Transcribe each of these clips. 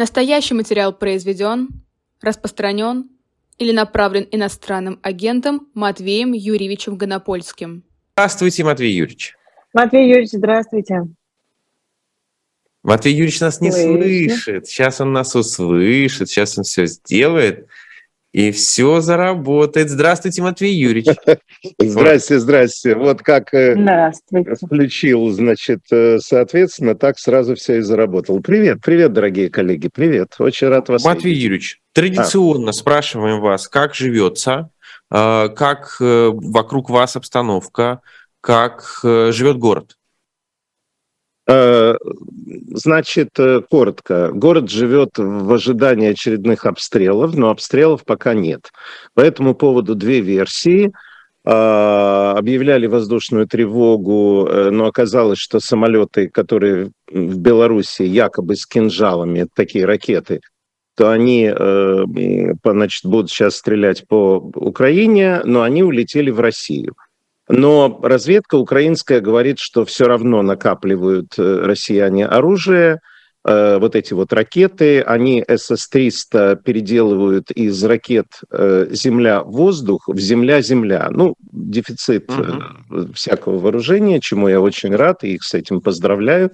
Настоящий материал произведен, распространен или направлен иностранным агентом Матвеем Юрьевичем Гонопольским. Здравствуйте, Матвей Юрьевич. Матвей Юрьевич, здравствуйте. Матвей Юрьевич нас не Слышно. слышит. Сейчас он нас услышит, сейчас он все сделает. И все заработает. Здравствуйте, Матвей Юрьевич. Здрасте, здрасте. Вот как э, включил, значит, э, соответственно, так сразу все и заработал. Привет, привет, дорогие коллеги, привет. Очень рад вас Матвей видеть. Юрьевич, традиционно а. спрашиваем вас, как живется, э, как вокруг вас обстановка, как живет город? Э, значит, э, коротко. Город живет в ожидании очередных обстрелов, но обстрелов пока нет. По этому поводу две версии. Э, объявляли воздушную тревогу, но оказалось, что самолеты, которые в Беларуси якобы с кинжалами, такие ракеты, то они значит, будут сейчас стрелять по Украине, но они улетели в Россию. Но разведка украинская говорит, что все равно накапливают э, россияне оружие, э, вот эти вот ракеты, они СС-300 переделывают из ракет э, земля-воздух в земля-земля. Ну, дефицит угу. всякого вооружения, чему я очень рад, и их с этим поздравляю.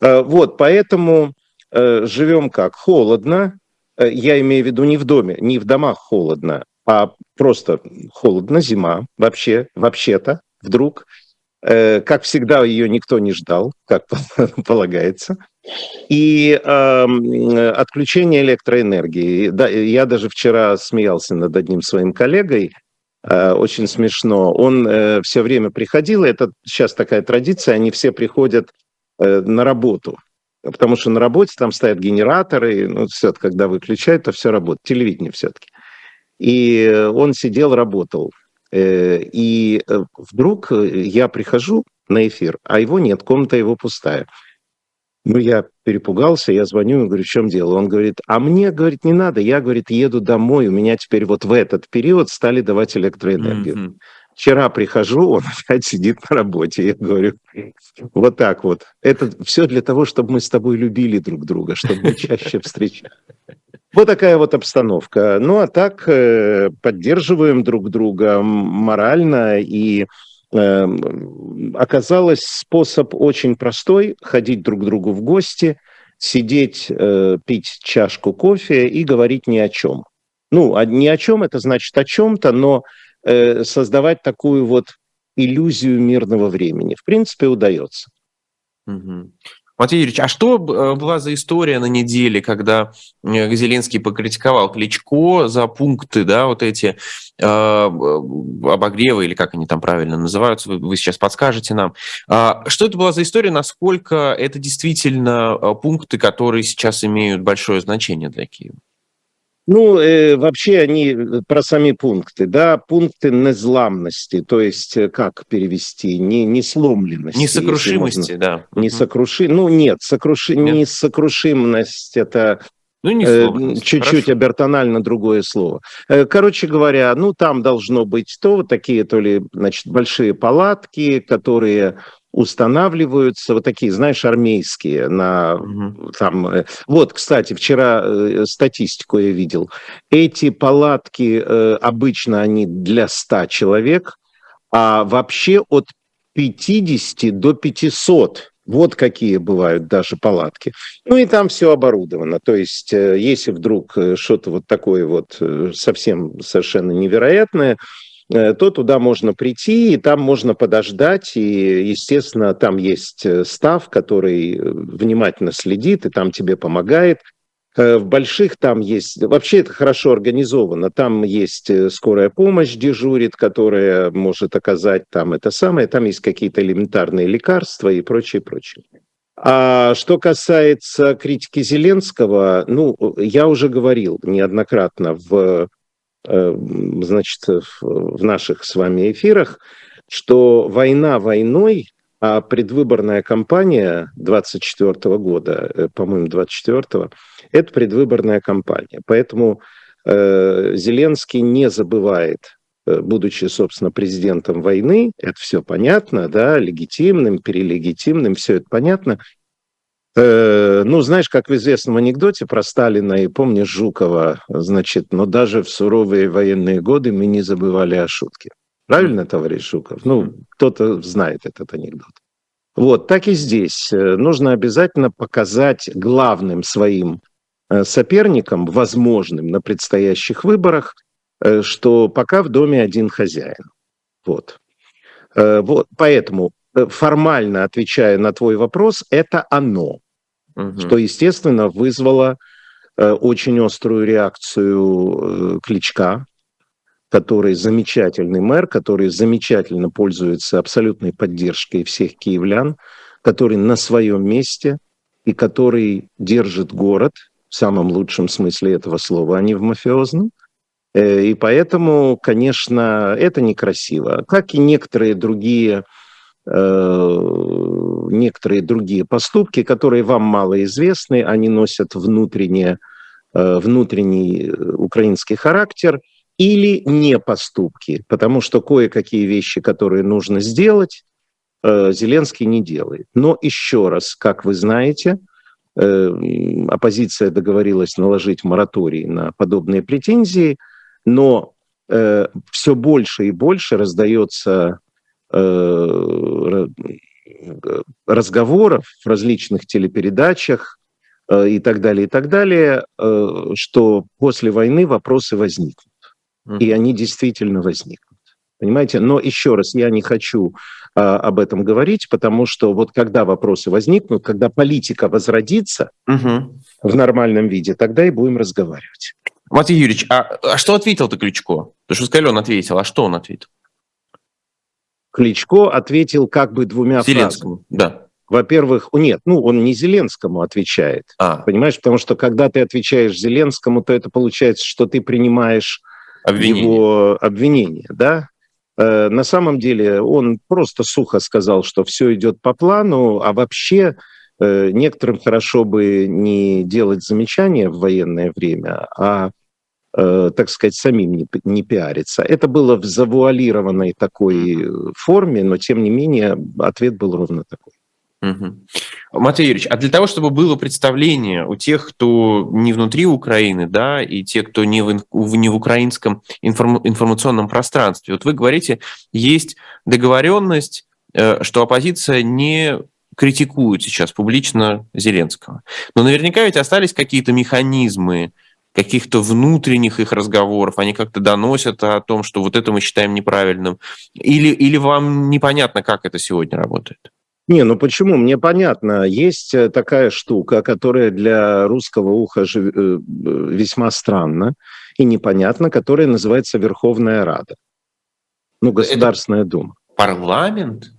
Вот, поэтому живем как? Холодно. Я имею в виду не в доме, не в домах холодно, а просто холодно, зима, вообще, вообще-то, вдруг. Э, как всегда, ее никто не ждал, как полагается. И э, отключение электроэнергии. Да, я даже вчера смеялся над одним своим коллегой, э, очень смешно. Он э, все время приходил, это сейчас такая традиция, они все приходят э, на работу, потому что на работе там стоят генераторы, ну, все, когда выключают, то все работает, телевидение все-таки. И он сидел, работал. Э, и э, вдруг я прихожу на эфир, а его нет, комната его пустая. Ну, я перепугался, я звоню и говорю, в чем дело? Он говорит, а мне, говорит, не надо, я, говорит, еду домой, у меня теперь вот в этот период стали давать электроэнергию. Mm-hmm. Вчера прихожу, он опять сидит на работе. Я говорю, вот так вот. Это все для того, чтобы мы с тобой любили друг друга, чтобы мы чаще встречались. Вот такая вот обстановка. Ну а так э, поддерживаем друг друга морально и э, оказалось способ очень простой ходить друг к другу в гости, сидеть, э, пить чашку кофе и говорить ни о чем. Ну, а ни о чем это значит о чем-то, но э, создавать такую вот иллюзию мирного времени. В принципе, удается. Угу. Матвей Юрьевич, а что э, была за история на неделе, когда э, Зеленский покритиковал Кличко за пункты, да, вот эти э, обогревы, или как они там правильно называются, вы, вы сейчас подскажете нам. А, что это была за история, насколько это действительно э, пункты, которые сейчас имеют большое значение для Киева? Ну, э, вообще они э, про сами пункты, да, пункты незламности, то есть э, как перевести, не, не сломленности. Несокрушимости, да. Несокруши... Ну, нет, сокруши... нет, несокрушимость – это ну, не слово, чуть-чуть хорошо. обертонально другое слово. Короче говоря, ну там должно быть то вот такие то ли, значит, большие палатки, которые устанавливаются вот такие, знаешь, армейские на угу. там. Э, вот, кстати, вчера э, статистику я видел. Эти палатки э, обычно они для 100 человек, а вообще от 50 до 500. Вот какие бывают даже палатки. Ну и там все оборудовано. То есть, если вдруг что-то вот такое вот совсем совершенно невероятное, Э, то туда можно прийти, и там можно подождать, и, естественно, там есть э, став, который э, внимательно следит, и там тебе помогает. В больших там есть, вообще это хорошо организовано, там есть скорая помощь дежурит, которая может оказать там это самое, там есть какие-то элементарные лекарства и прочее, прочее. А что касается критики Зеленского, ну, я уже говорил неоднократно в Э, значит, в наших с вами эфирах, что война войной, а предвыборная кампания 24 года, э, по-моему, 24 это предвыборная кампания. Поэтому э, Зеленский не забывает, э, будучи, собственно, президентом войны, это все понятно, да, легитимным, перелегитимным, все это понятно, Э, ну, знаешь, как в известном анекдоте про Сталина и помнишь Жукова, значит, но даже в суровые военные годы мы не забывали о шутке. Правильно, товарищ Жуков? Ну, кто-то знает этот анекдот. Вот, так и здесь. Э, нужно обязательно показать главным своим э, соперникам, возможным на предстоящих выборах, что пока в доме один хозяин. Вот. Вот, поэтому Э, формально отвечая на твой вопрос, это оно, угу. что, естественно, вызвало э, очень острую реакцию э, Кличка, который замечательный мэр, который замечательно пользуется абсолютной поддержкой всех киевлян, который на своем месте и который держит город в самом лучшем смысле этого слова, а не в мафиозном. И поэтому, конечно, это некрасиво. Как и некоторые другие Э, некоторые другие поступки, которые вам мало известны, они носят внутреннее, э, внутренний э, украинский характер, или не поступки, потому что кое-какие вещи, которые нужно сделать, Зеленский не делает. Но еще раз, как вы знаете, оппозиция договорилась наложить мораторий на подобные претензии, но все больше и больше раздается Э, разговоров в различных телепередачах э, и так далее, и так далее, э, что после войны вопросы возникнут. И они действительно возникнут. Понимаете? Но еще раз, я не хочу а, об этом говорить, потому что вот когда вопросы возникнут, когда политика возродится угу. в нормальном виде, тогда и будем разговаривать. Матвей Юрьевич, а, а что ответил ты Ключко? Потому что сказали, он ответил, а что он ответил? Кличко ответил как бы двумя Зеленскому, фразами. да. Во-первых, нет, ну он не Зеленскому отвечает, а. понимаешь, потому что когда ты отвечаешь Зеленскому, то это получается, что ты принимаешь обвинение. его обвинение, да? Э, на самом деле он просто сухо сказал, что все идет по плану, а вообще э, некоторым хорошо бы не делать замечания в военное время, а Э, так сказать, самим не, не пиариться. Это было в завуалированной такой форме, но тем не менее ответ был ровно такой. Угу. Матвей Юрьевич, а для того, чтобы было представление у тех, кто не внутри Украины, да, и те, кто не в, не в украинском информ, информационном пространстве, вот вы говорите, есть договоренность, э, что оппозиция не критикует сейчас публично Зеленского. Но наверняка ведь остались какие-то механизмы, каких-то внутренних их разговоров, они как-то доносят о том, что вот это мы считаем неправильным? Или, или вам непонятно, как это сегодня работает? Не, ну почему? Мне понятно. Есть э, такая штука, которая для русского уха жив... Э, весьма странна и непонятна, которая называется Верховная Рада. Ну, Государственная это Дума. Парламент?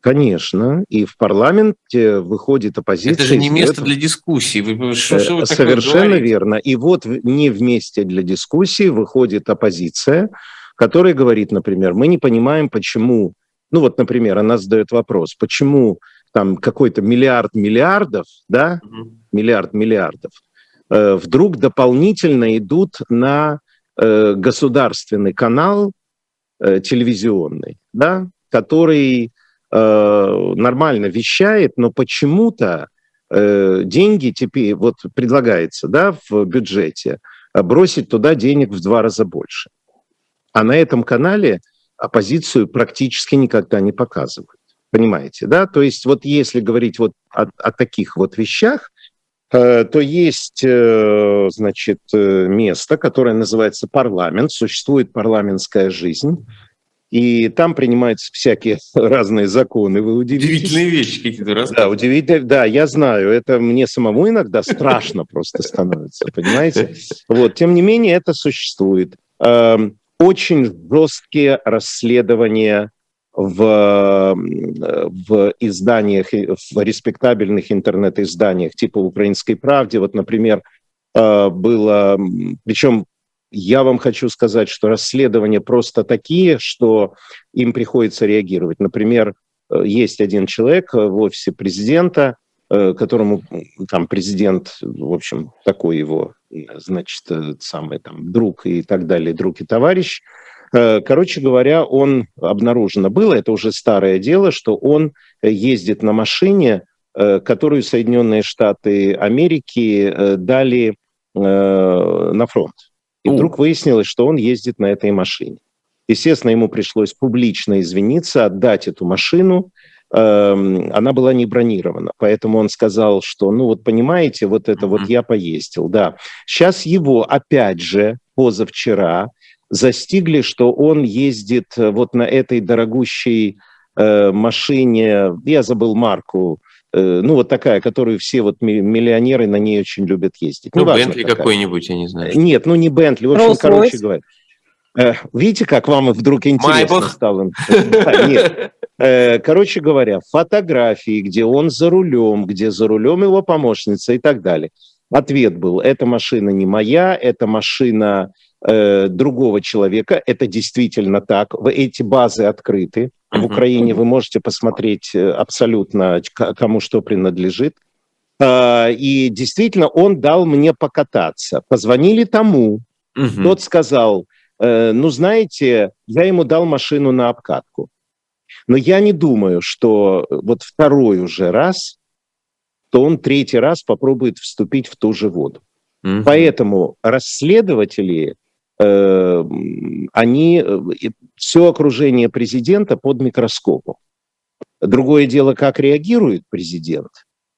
Конечно, и в парламенте выходит оппозиция. Это же не место для дискуссии. Вы, что, что вы Совершенно верно. И вот не в месте для дискуссии выходит оппозиция, которая говорит, например, мы не понимаем, почему, ну вот, например, она задает вопрос, почему там какой-то миллиард миллиардов, да, угу. миллиард миллиардов, э, вдруг дополнительно идут на э, государственный канал э, телевизионный, да, который Э, нормально вещает, но почему-то э, деньги теперь вот предлагается да, в бюджете э, бросить туда денег в два раза больше. А на этом канале оппозицию практически никогда не показывают. Понимаете, да? То есть вот если говорить вот о, о таких вот вещах, то есть, значит, место, которое называется парламент, существует парламентская жизнь, и там принимаются всякие разные законы. Вы удивитесь. Удивительные вещи какие-то рассказывают. Да, удивительные. Да, я знаю. Это мне самому иногда страшно просто становится, понимаете? Вот. Тем не менее, это существует. Очень жесткие расследования в, в изданиях, в респектабельных интернет-изданиях, типа «Украинской правде». Вот, например, э, было, причем я вам хочу сказать, что расследования просто такие, что им приходится реагировать. Например, э, есть один человек в офисе президента, которому там президент, в общем, такой его, значит, э, самый там друг и так далее, друг и товарищ. Короче говоря, он обнаружено было, это уже старое дело, что он ездит на машине которую Соединенные Штаты Америки дали на фронт. И вдруг выяснилось, что он ездит на этой машине. Естественно, ему пришлось публично извиниться, отдать эту машину. Эм, она была не бронирована. Поэтому он сказал, что, ну вот понимаете, вот это вот я поездил. Да. Сейчас его, опять же, позавчера застигли, что он ездит э, вот на этой дорогущей э, машине, я забыл марку, э, ну вот такая, которую все вот миллионеры на ней очень любят ездить. Ну, Бентли какой-нибудь, я не знаю. Нет, ну не Бентли, в общем, Rolls короче говоря. Э, видите, как вам вдруг интересно Майбах. стало? нет. Э, короче говоря, фотографии, где он за рулем, где за рулем его помощница и так далее. Ответ был, эта машина не моя, это машина э, другого человека. Это действительно так. Эти базы открыты. В Украине вы можете посмотреть абсолютно, кому что принадлежит. И действительно, он дал мне покататься. Позвонили тому, угу. тот сказал, Э, ну, знаете, я ему дал машину на обкатку. Но я не думаю, что вот второй уже раз, то он третий раз попробует вступить в ту же воду. Mm-hmm. Поэтому расследователи, э, они э, все окружение президента под микроскопом. Другое дело, как реагирует президент,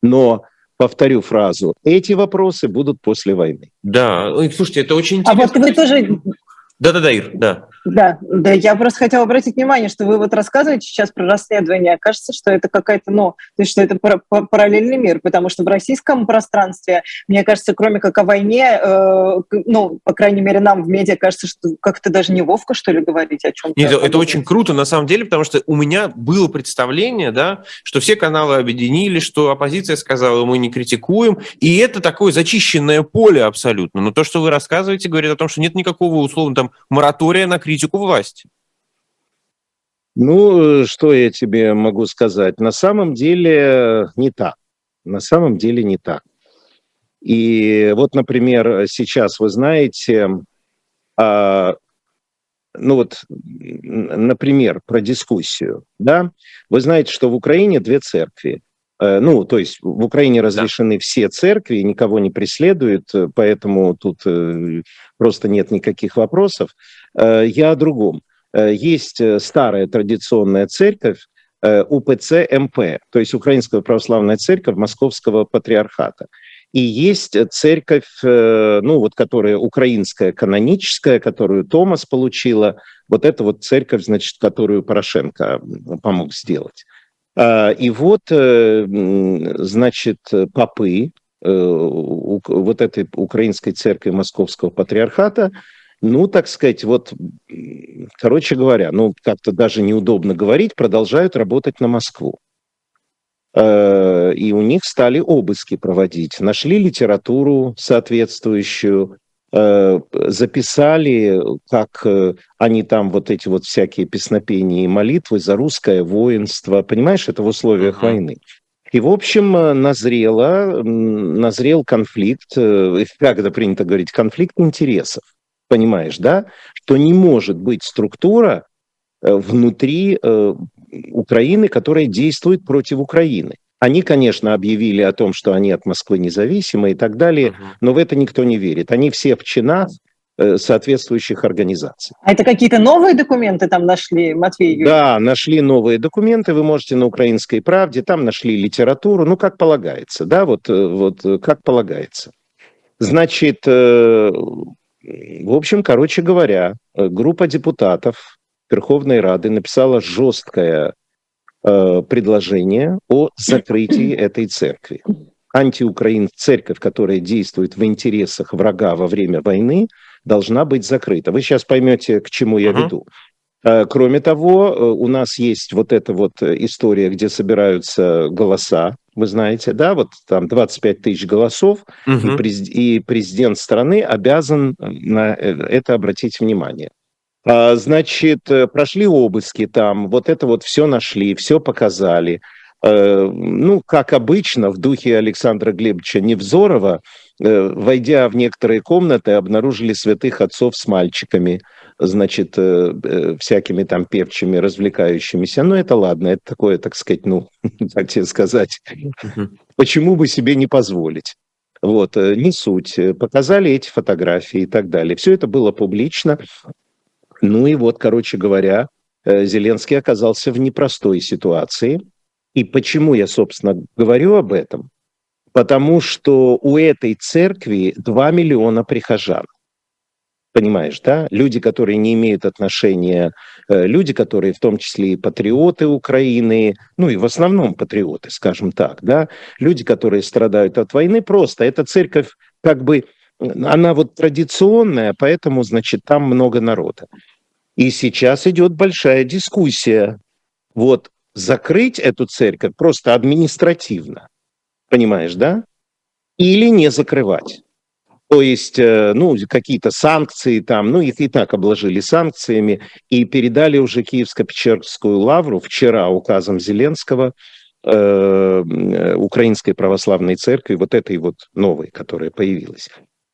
но повторю фразу, эти вопросы будут после войны. Да, слушайте, это очень интересно. А вот вы тоже да-да-да, Ир, да. Да, да, я просто хотела обратить внимание, что вы вот рассказываете сейчас про расследование. Кажется, что это какая-то, ну, то есть, что это параллельный мир, потому что в российском пространстве, мне кажется, кроме как о войне, э, ну, по крайней мере, нам в медиа кажется, что как-то даже неловко, что ли, говорить о чем-то. Нет, это очень круто, на самом деле, потому что у меня было представление, да, что все каналы объединили, что оппозиция сказала, мы не критикуем, и это такое зачищенное поле абсолютно. Но то, что вы рассказываете, говорит о том, что нет никакого, условно, там, моратория на критику власти. Ну, что я тебе могу сказать? На самом деле не так. На самом деле не так. И вот, например, сейчас вы знаете, а, ну вот, например, про дискуссию, да? Вы знаете, что в Украине две церкви. Э, ну, то есть в Украине разрешены да. все церкви, никого не преследуют, э, поэтому тут э, просто нет никаких вопросов. Я о другом. Есть старая традиционная церковь, УПЦ МП, то есть Украинская православная церковь Московского патриархата. И есть церковь, ну вот, которая украинская, каноническая, которую Томас получила. Вот это вот церковь, значит, которую Порошенко помог сделать. А, и вот, э, значит, попы э, вот этой украинской церкви Московского патриархата, ну, так сказать, вот, короче говоря, ну, как-то даже неудобно говорить, продолжают работать на Москву. Э, и у них стали обыски проводить. Нашли литературу соответствующую, записали, как э, они там вот эти вот всякие песнопения и молитвы за русское воинство, понимаешь, это в условиях uh-huh. войны. И, в общем, э, назрело, назрел конфликт, как это принято говорить, конфликт интересов, понимаешь, да, что не может быть структура внутри Украины, которая действует против Украины. Они, конечно, объявили о том, что они от Москвы независимы и так далее, но в это никто не верит. Они все в чинах э, соответствующих организаций. А это какие-то новые документы там нашли, Матвей Юрьевич? Да, нашли новые документы, вы можете на «Украинской правде», там нашли литературу, ну, как полагается, да, вот, э, вот э, как полагается. Значит, в общем, короче говоря, группа депутатов Верховной Рады написала жесткое Э, предложение о закрытии этой церкви. Антиукраин церковь, которая действует в интересах врага во время войны, должна быть закрыта. Вы сейчас поймете, к чему я uh-huh. веду. Э, кроме того, э, у нас есть вот эта вот история, где собираются голоса, вы знаете, да, вот там 25 тысяч голосов, uh-huh. и, през, и президент страны обязан на это обратить внимание. А, значит, э, прошли обыски там, вот это вот все нашли, все показали. Э, ну, как обычно, в духе Александра Глебовича Невзорова, войдя в некоторые комнаты, обнаружили святых отцов с мальчиками, значит, всякими там певчими, развлекающимися. Ну, это ладно, это такое, так сказать, ну, как тебе сказать, почему бы себе не позволить? Вот, не суть. Показали эти фотографии и так далее. Все это было публично. Ну и вот, короче говоря, Зеленский оказался в непростой ситуации. И почему я, собственно, говорю об этом? Потому что у этой церкви 2 миллиона прихожан. Понимаешь, да? Люди, которые не имеют отношения, э, люди, которые в том числе и патриоты Украины, ну и в основном патриоты, скажем так, да? Люди, которые страдают от войны, просто эта церковь как бы, она вот традиционная, поэтому, значит, там много народа. И сейчас идет большая дискуссия. Вот закрыть эту церковь просто административно, понимаешь, да? Или не закрывать. То есть, э, ну, какие-то санкции там, ну, их и так обложили санкциями, и передали уже Киевско-Печерскую лавру вчера указом Зеленского э, э, Украинской Православной Церкви, вот этой вот новой, которая появилась.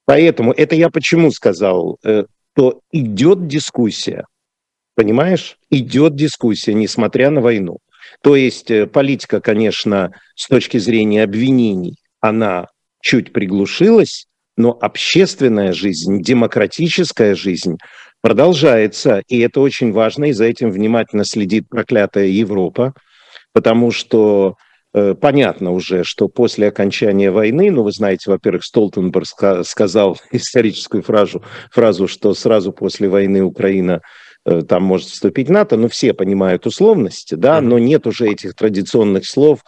Поэтому это я почему сказал, э, что идет дискуссия Понимаешь? Идет дискуссия, несмотря на войну. То есть э, политика, конечно, с точки зрения обвинений, она чуть приглушилась, но общественная жизнь, демократическая жизнь продолжается. И это очень важно, и за этим внимательно следит проклятая Европа, потому что понятно уже, что после окончания войны, ну, вы знаете, во-первых, Столтенберг сказал историческую фразу, фразу, что сразу после войны Украина Э, там может вступить НАТО, но все понимают условности, да, но нет уже этих традиционных слов.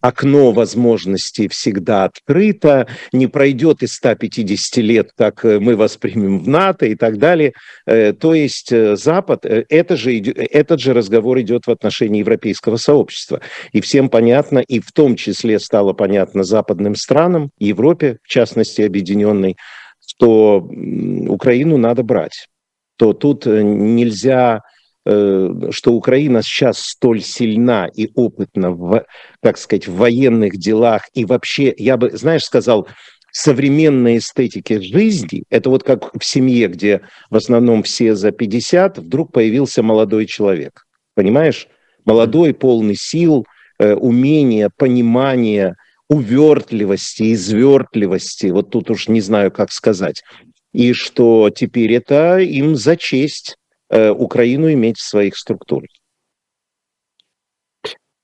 Окно возможностей всегда открыто, не пройдет и 150 лет, как э, мы воспримем в НАТО и так далее. Э, то есть Запад, это же, этот же разговор идет в отношении европейского сообщества. И всем понятно, и в том числе стало понятно западным странам, Европе, в частности, объединенной, что Украину надо брать то тут э, нельзя э, что Украина сейчас столь сильна и опытна в, так сказать, в военных делах. И вообще, я бы, знаешь, сказал, современной эстетике жизни, это вот как в семье, где в основном все за 50, вдруг появился молодой человек, понимаешь? Молодой, полный сил, э, умения, понимания, увертливости, извертливости, вот тут уж не знаю, как сказать и что теперь это им за честь э, Украину иметь в своих структурах.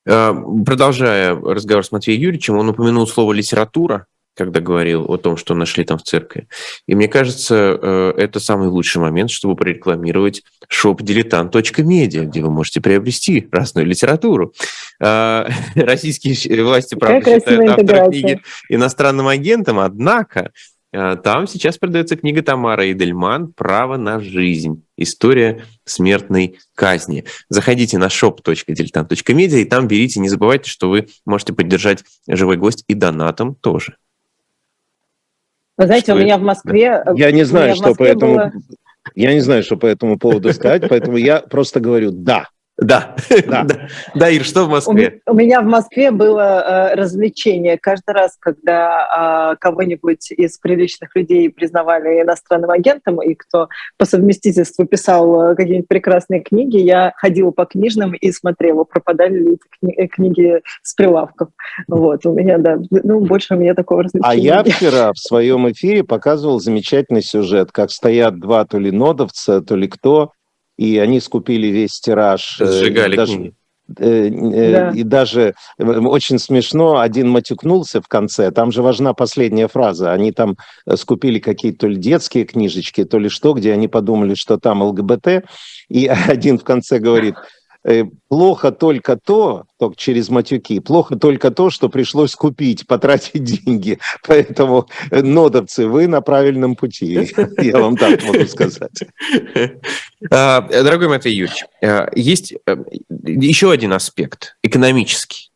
А, продолжая разговор с Матвеем Юрьевичем, он упомянул слово «литература», когда говорил о том, что нашли там в церкви. И мне кажется, э, это самый лучший момент, чтобы прорекламировать шоп diletant.media, где вы можете приобрести разную литературу. Российские власти, правда, считают автора книги иностранным агентом, однако Э, там сейчас продается книга Тамара Идельман «Право на жизнь. История смертной казни». Заходите на shop.diletant.media и там берите. Не забывайте, что вы можете поддержать «Живой гость» и донатом тоже. Вы знаете, что у меня это? в Москве... Я не знаю, что по этому... Было... Я не знаю, что по этому поводу сказать, поэтому я просто говорю «да». Да, да. да, Ир, что в Москве? У, у меня в Москве было э, развлечение. Каждый раз, когда э, кого-нибудь из приличных людей признавали иностранным агентом, и кто по совместительству писал э, какие-нибудь прекрасные книги, я ходила по книжным и смотрела, пропадали ли эти кни- э, книги с прилавков. Вот, у меня, да, ну, больше у меня такого развлечения. А я вчера в своем эфире показывал замечательный сюжет, как стоят два то ли нодовца, то ли кто, и они скупили весь тираж. Э, Сжигали даже, книги. Э, э, да. И даже очень смешно, один матюкнулся в конце, там же важна последняя фраза, они там скупили какие-то то ли детские книжечки, то ли что, где они подумали, что там ЛГБТ, и один в конце говорит, Э, плохо только то, только через матюки, плохо только то, что пришлось купить, потратить деньги. Поэтому, нодовцы, вы на правильном пути. Я вам так могу сказать. А, дорогой Матвей Юрьевич, э, есть еще один аспект, экономический.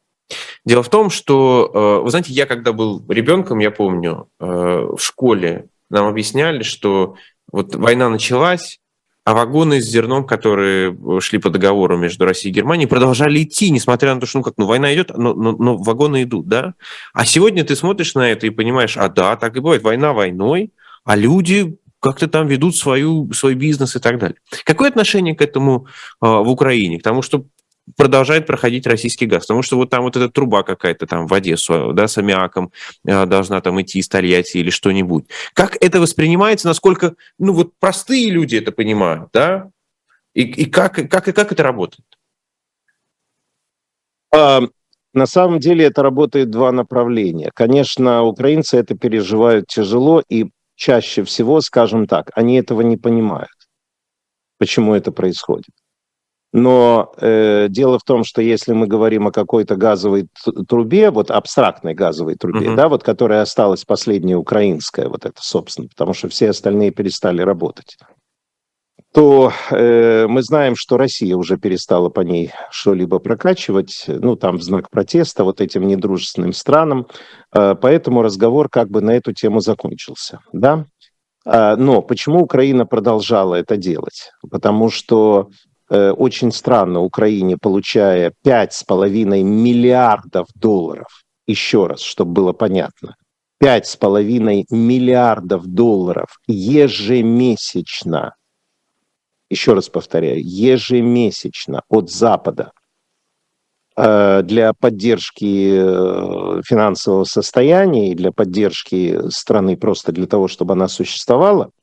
Дело в том, что, вы знаете, я когда был ребенком, я помню, в школе нам объясняли, что вот война началась, а вагоны с зерном, которые шли по договору между Россией и Германией, продолжали идти, несмотря на то, что, ну как, ну война идет, но, но, но вагоны идут, да? А сегодня ты смотришь на это и понимаешь, а да, так и бывает, война войной, а люди как-то там ведут свою, свой бизнес и так далее. Какое отношение к этому э, в Украине? К тому, что продолжает проходить российский газ. Потому что вот там вот эта труба какая-то там в Одессу, да, с аммиаком э, должна там идти из Тольятти или что-нибудь. Как это воспринимается, насколько, ну вот простые люди это понимают, да? И, и как, как, и как это работает? А, на самом деле это работает два направления. Конечно, украинцы это переживают тяжело, и чаще всего, скажем так, они этого не понимают, почему это происходит. Но э, дело в том, что если мы говорим о какой-то газовой трубе, вот абстрактной газовой трубе, uh-huh. да, вот которая осталась последняя украинская, вот это, собственно, потому что все остальные перестали работать, то э, мы знаем, что Россия уже перестала по ней что-либо прокачивать, ну, там в знак протеста вот этим недружественным странам, э, поэтому разговор как бы на эту тему закончился, да. Э, но почему Украина продолжала это делать? Потому что Э, очень странно Украине, получая 5,5 миллиардов долларов, еще раз, чтобы было понятно, 5,5 миллиардов долларов ежемесячно, еще раз повторяю, ежемесячно от Запада э, для поддержки э, финансового состояния и для поддержки страны просто для того, чтобы она существовала –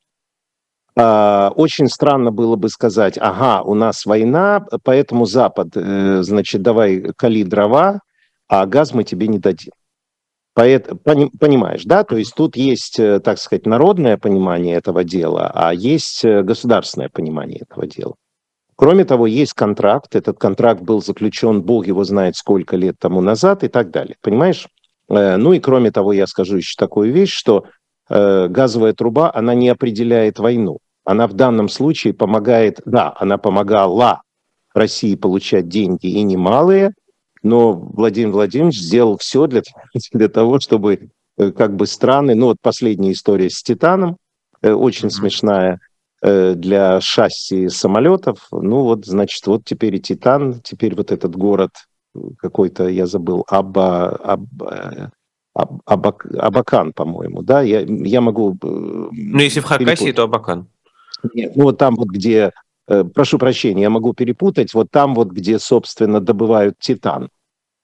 а, очень странно было бы сказать, ага, у нас война, поэтому Запад, э, значит, давай кали дрова, а газ мы тебе не дадим. Понимаешь, да? То есть тут есть, э, так сказать, народное понимание этого дела, а есть э, государственное понимание этого дела. Кроме того, есть контракт. Этот контракт был заключен, бог его знает сколько лет тому назад и так далее. Понимаешь? Ну и кроме того, я скажу еще такую вещь, что Э, газовая труба, она не определяет войну. Она в данном случае помогает, да, она помогала России получать деньги и немалые, но Владимир Владимирович сделал все для, для того, чтобы э, как бы страны, ну вот последняя история с Титаном, э, очень смешная, для шасси самолетов. Ну вот, значит, вот теперь и Титан, теперь вот этот город какой-то, я забыл, Аба, Аба, Абак, Абакан, по-моему, да, я, я могу... Э, ну, если в Хакасии, перепутать. то Абакан. Нет, ну, вот там вот, где, э, прошу прощения, я могу перепутать, вот там вот, где, собственно, добывают титан.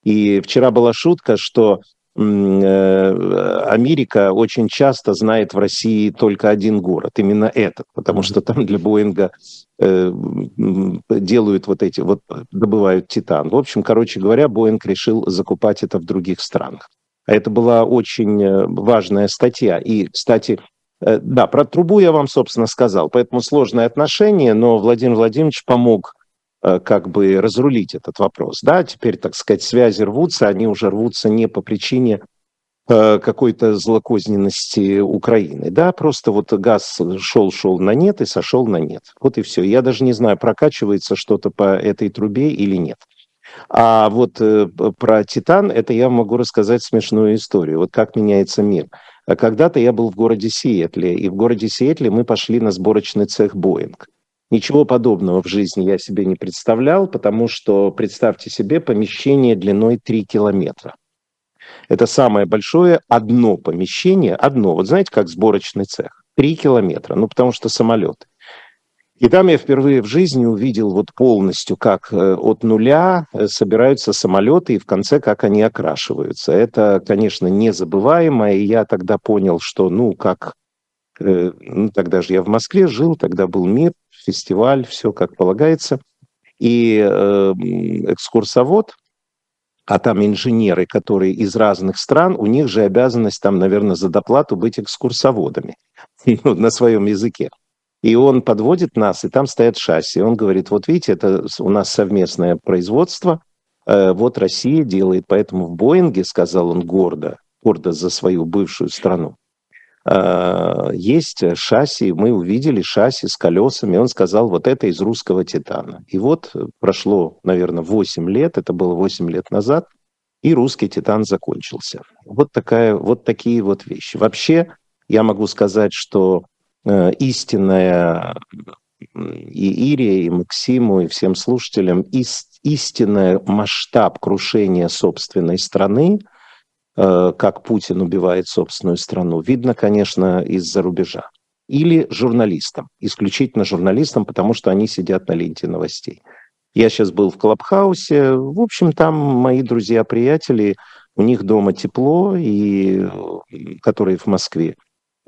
И вчера была шутка, что э, Америка очень часто знает в России только один город, именно этот, потому что там для Боинга делают вот эти, вот добывают титан. В общем, короче говоря, Боинг решил закупать это в других странах. Это была очень э, важная статья. И, кстати, э, да, про трубу я вам, собственно, сказал. Поэтому сложное отношение, но Владимир Владимирович помог э, как бы разрулить этот вопрос. Да, теперь, так сказать, связи рвутся, они уже рвутся не по причине какой-то злокозненности Украины. Да, просто вот газ шел-шел на нет и сошел на нет. Вот и все. Я даже не знаю, прокачивается что-то по этой трубе или нет. А вот э, про Титан, это я могу рассказать смешную историю. Вот как меняется мир. А когда-то я был в городе Сиэтле, и в городе Сиэтле мы пошли на сборочный цех Боинг. Ничего подобного в жизни я себе не представлял, потому что, представьте себе, помещение длиной 3 километра. Это самое большое одно помещение, одно, вот знаете, как сборочный цех, 3 километра, ну потому что самолеты. И там я впервые в жизни увидел вот полностью, как э, от нуля э, собираются самолеты и в конце как они окрашиваются. Это, конечно, незабываемо, и я тогда понял, что, ну, как... Э, ну, тогда же я в Москве жил, тогда был мир, фестиваль, все как полагается. И э, экскурсовод, а там инженеры, которые из разных стран, у них же обязанность там, наверное, за доплату быть экскурсоводами на своем языке. И он подводит нас, и там стоят шасси. Он говорит, вот видите, это у нас совместное производство, э, вот Россия делает, поэтому в Боинге, сказал он гордо, гордо за свою бывшую страну, э, есть шасси, мы увидели шасси с колесами, он сказал, вот это из русского титана. И вот прошло, наверное, 8 лет, это было 8 лет назад, и русский титан закончился. Вот, такая, вот такие вот вещи. Вообще, я могу сказать, что истинная и Ире, и Максиму, и всем слушателям истинный масштаб крушения собственной страны, э, как Путин убивает собственную страну, видно, конечно, из-за рубежа. Или журналистам, исключительно журналистам, потому что они сидят на ленте новостей. Я сейчас был в Клабхаусе, в общем, там мои друзья-приятели, у них дома тепло, и, которые в Москве.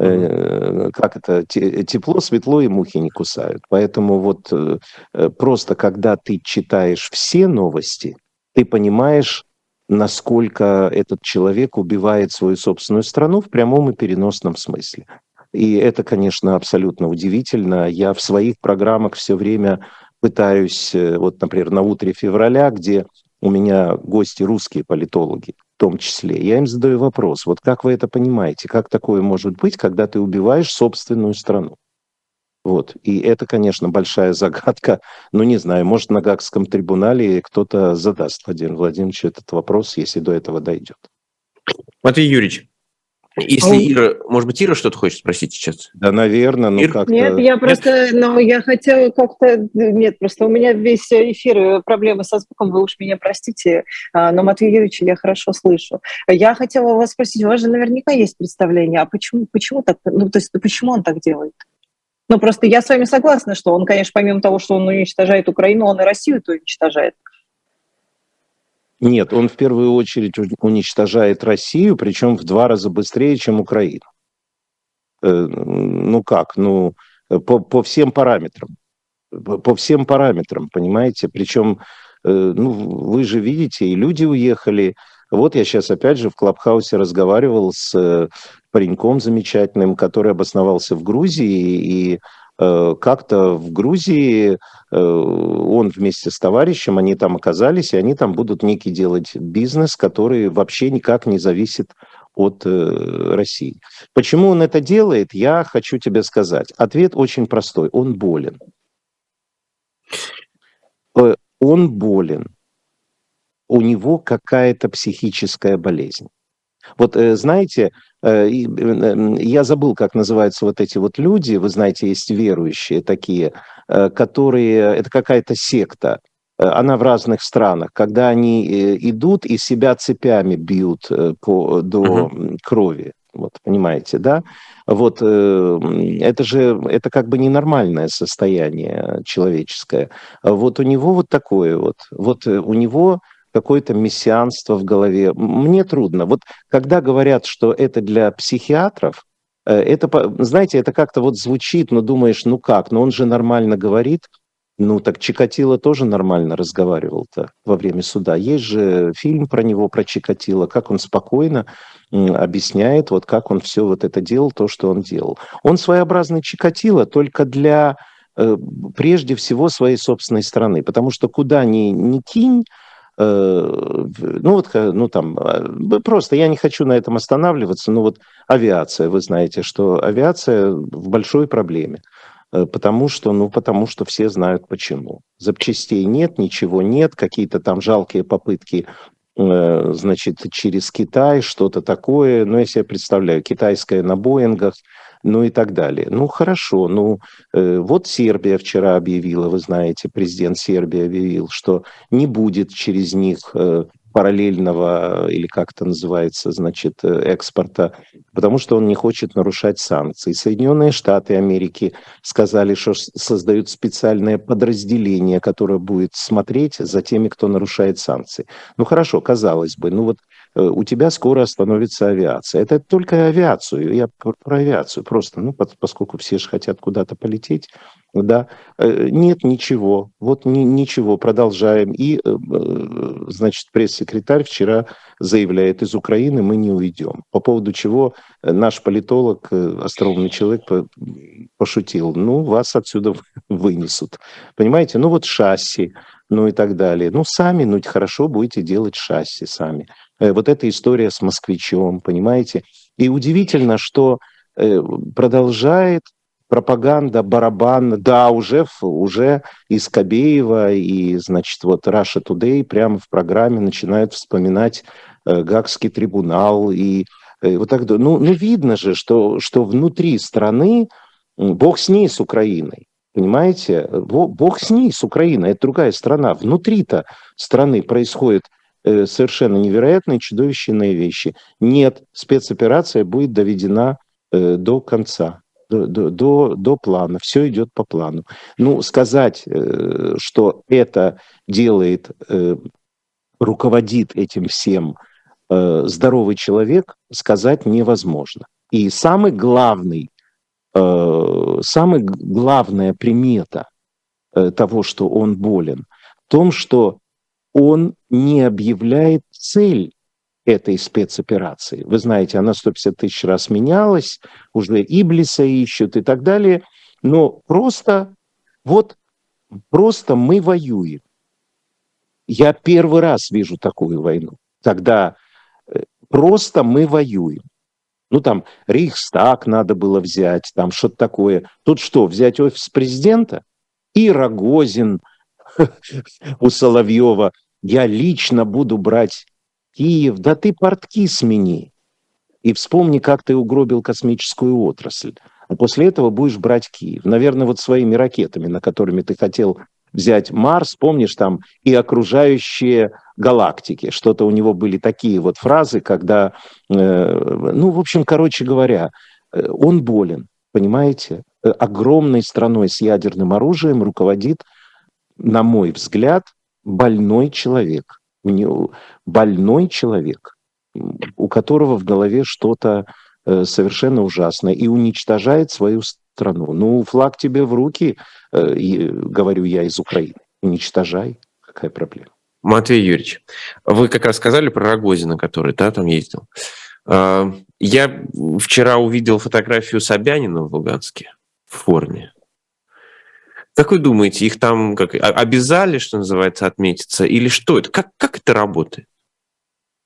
Э, как это, тепло, светло и мухи не кусают. Поэтому вот э, э, просто когда ты читаешь все новости, ты понимаешь, насколько этот человек убивает свою собственную страну в прямом и переносном смысле. И это, конечно, абсолютно удивительно. Я в своих программах все время пытаюсь, вот, например, на утре февраля, где у меня гости русские политологи, том числе. Я им задаю вопрос, вот как вы это понимаете, как такое может быть, когда ты убиваешь собственную страну? Вот. И это, конечно, большая загадка. Ну, не знаю, может, на Гагском трибунале кто-то задаст Владимиру Владимировичу этот вопрос, если до этого дойдет. Матвей Юрьевич, если а Ира, может быть, Ира что-то хочет спросить сейчас? Да, наверное, ну как-то... Нет, я просто, ну, я хотела как-то... Нет, просто у меня весь эфир э, проблемы со звуком, вы уж меня простите, а, но Матвей Юрьевич я хорошо слышу. Я хотела вас спросить, у вас же наверняка есть представление, а почему, почему так, ну, то есть почему он так делает? Ну, просто я с вами согласна, что он, конечно, помимо того, что он уничтожает Украину, он и Россию-то уничтожает. Нет, он в первую очередь уничтожает Россию, причем в два раза быстрее, чем Украину. Э, ну как? Ну, по, по всем параметрам. По всем параметрам, понимаете? Причем, э, ну, вы же видите, и люди уехали. Вот я сейчас опять же в Клабхаусе разговаривал с э, пареньком замечательным, который обосновался в Грузии, и Э, как-то в Грузии э, он вместе с товарищем, они там оказались, и они там будут некий делать бизнес, который вообще никак не зависит от э, России. Почему он это делает, я хочу тебе сказать. Ответ очень простой. Он болен. Он болен. У него какая-то психическая болезнь. Вот знаете, Э, я забыл, как называются вот эти вот люди, вы знаете, есть верующие такие, э, которые, это какая-то секта, э, она в разных странах, когда они идут и себя цепями бьют по, до uh-huh. крови. Вот, понимаете, да? Вот это же, это как бы ненормальное состояние человеческое. Вот у него вот такое вот. Вот у него какое-то мессианство в голове. Мне трудно. Вот когда говорят, что это для психиатров, э, это, знаете, это как-то вот звучит, но думаешь, ну как, но он же нормально говорит. Ну так Чикатило тоже нормально разговаривал-то во время суда. Есть же фильм про него, про Чикатило, как он спокойно объясняет, вот как он все вот это делал, то, что он делал. Он своеобразный Чикатило только для э, прежде всего своей собственной страны, потому что куда ни, ни кинь, ну вот, ну там, а, просто я не хочу на этом останавливаться, но вот авиация, вы знаете, что авиация в большой проблеме, э, потому что, ну, потому что все знают почему. Запчастей нет, ничего нет, какие-то там жалкие попытки э, значит, через Китай, что-то такое. Ну, я себе представляю, китайское на Боингах – ну и так далее. Ну хорошо, ну э, вот Сербия вчера объявила, вы знаете, президент Сербии объявил, что не будет через них э, параллельного, или как это называется, значит, э, экспорта, потому что он не хочет нарушать санкции. Соединенные Штаты Америки сказали, что создают специальное подразделение, которое будет смотреть за теми, кто нарушает санкции. Ну хорошо, казалось бы, ну вот у тебя скоро остановится авиация. Это только авиацию, я про, авиацию просто, ну, поскольку все же хотят куда-то полететь, да, э, нет ничего, вот ни, ничего, продолжаем. И, э, значит, пресс-секретарь вчера заявляет, из Украины мы не уйдем. По поводу чего наш политолог, остроумный человек, пошутил, ну, вас отсюда вынесут. Понимаете, ну вот шасси, ну и так далее. Ну, сами, ну, хорошо будете делать шасси сами. Э, вот эта история с москвичом, понимаете? И удивительно, что э, продолжает пропаганда, барабан, да, уже, уже из Кобеева и, значит, вот Russia Today прямо в программе начинают вспоминать э, Гагский трибунал и вот так, ну, ну, видно же, что, что внутри страны, бог с ней, с Украиной, Понимаете? Бог с ней, с Украиной, это другая страна. Внутри-то страны происходят э, совершенно невероятные, чудовищные вещи. Нет, спецоперация будет доведена э, до конца, до, до, до плана. Все идет по плану. Ну, сказать, э, что это делает, руководит этим всем здоровый человек, сказать невозможно. И самый главный Э, самая главная примета э, того, что он болен, в том, что он не объявляет цель этой спецоперации. Вы знаете, она 150 тысяч раз менялась, уже Иблиса ищут и так далее, но просто, вот, просто мы воюем. Я первый раз вижу такую войну, когда э, просто мы воюем. Ну, там, Рейхстаг надо было взять, там что-то такое. Тут что, взять офис президента? И Рогозин у Соловьева. Я лично буду брать Киев. Да ты портки смени. И вспомни, как ты угробил космическую отрасль. А после этого будешь брать Киев. Наверное, вот своими ракетами, на которыми ты хотел взять Марс, помнишь, там и окружающие галактики. Что-то у него были такие вот фразы, когда, э, ну, в общем, короче говоря, э, он болен, понимаете? Э, огромной страной с ядерным оружием руководит, на мой взгляд, больной человек. У него больной человек, у которого в голове что-то совершенно ужасное и уничтожает свою страну. Ну, флаг тебе в руки, говорю я из Украины. Уничтожай. Какая проблема? Матвей Юрьевич, вы как раз сказали про Рогозина, который да, там ездил. А, я вчера увидел фотографию Собянина в Луганске в форме. Как вы думаете, их там как, обязали, что называется, отметиться? Или что это? Как, как это работает?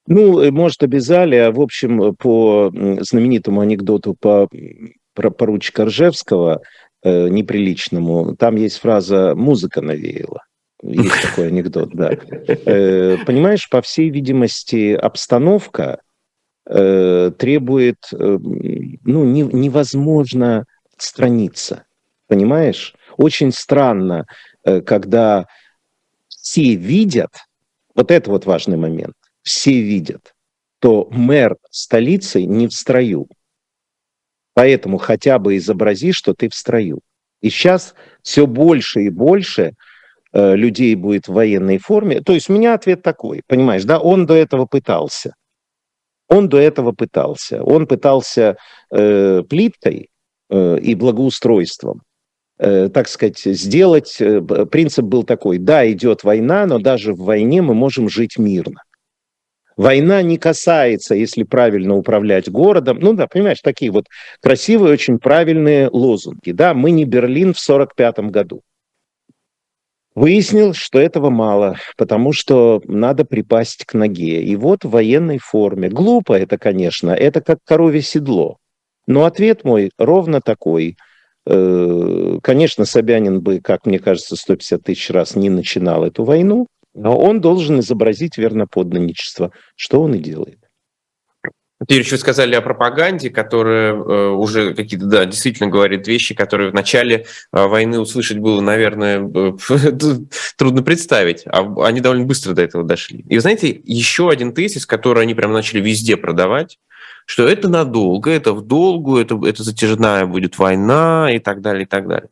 Ну, э, может, обязали, а в общем, по знаменитому анекдоту по про поручика Ржевского, э, неприличному, там есть фраза «музыка навеяла». Есть такой анекдот, да. Э, понимаешь, по всей видимости, обстановка э, требует, э, ну, невозможно отстраниться. Понимаешь? Очень странно, когда все видят, вот это вот важный момент, все видят, то мэр столицы не в строю. Поэтому хотя бы изобрази, что ты в строю. И сейчас все больше и больше Э, людей будет в военной форме. То есть у меня ответ такой, понимаешь, да, он до этого пытался. Он до этого пытался. Он пытался э, плиткой э, и благоустройством, э, так сказать, сделать... Э, принцип был такой, да, идет война, но даже в войне мы можем жить мирно. Война не касается, если правильно управлять городом. Ну да, понимаешь, такие вот красивые, очень правильные лозунги. Да, мы не Берлин в 1945 году. Выяснил, что этого мало, потому что надо припасть к ноге. И вот в военной форме. Глупо это, конечно, это как коровье седло. Но ответ мой ровно такой. Э, конечно, Собянин бы, как мне кажется, 150 тысяч раз не начинал эту войну, но он должен изобразить верноподданничество, что он и делает. Юрьевич, вы сказали о пропаганде, которая э, уже какие-то, да, действительно говорит вещи, которые в начале э, войны услышать было, наверное, трудно представить. А они довольно быстро до этого дошли. И знаете, еще один тезис, который они прям начали везде продавать, что это надолго, это в долгу, это, это затяжная будет война и так далее, и так далее.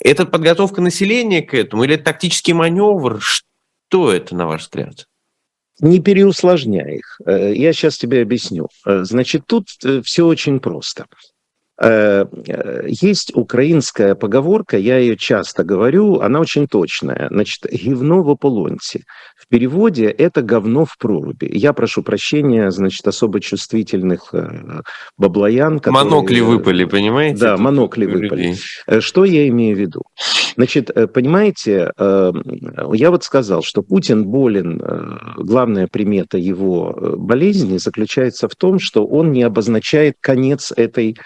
Это подготовка населения к этому или это тактический маневр? Что это, на ваш взгляд? не переусложняй их. Э, я сейчас тебе объясню. Э, значит, тут э, все очень просто. Есть украинская поговорка, я ее часто говорю, она очень точная. Значит, гивно в ополонте. В переводе это говно в проруби. Я прошу прощения, значит, особо чувствительных баблоян. Которые... Монокли выпали, понимаете? Да, монокли выпали. Что я имею в виду? Значит, э, понимаете, э, я вот сказал, что Путин болен, э, главная примета его болезни заключается в том, что он не обозначает конец этой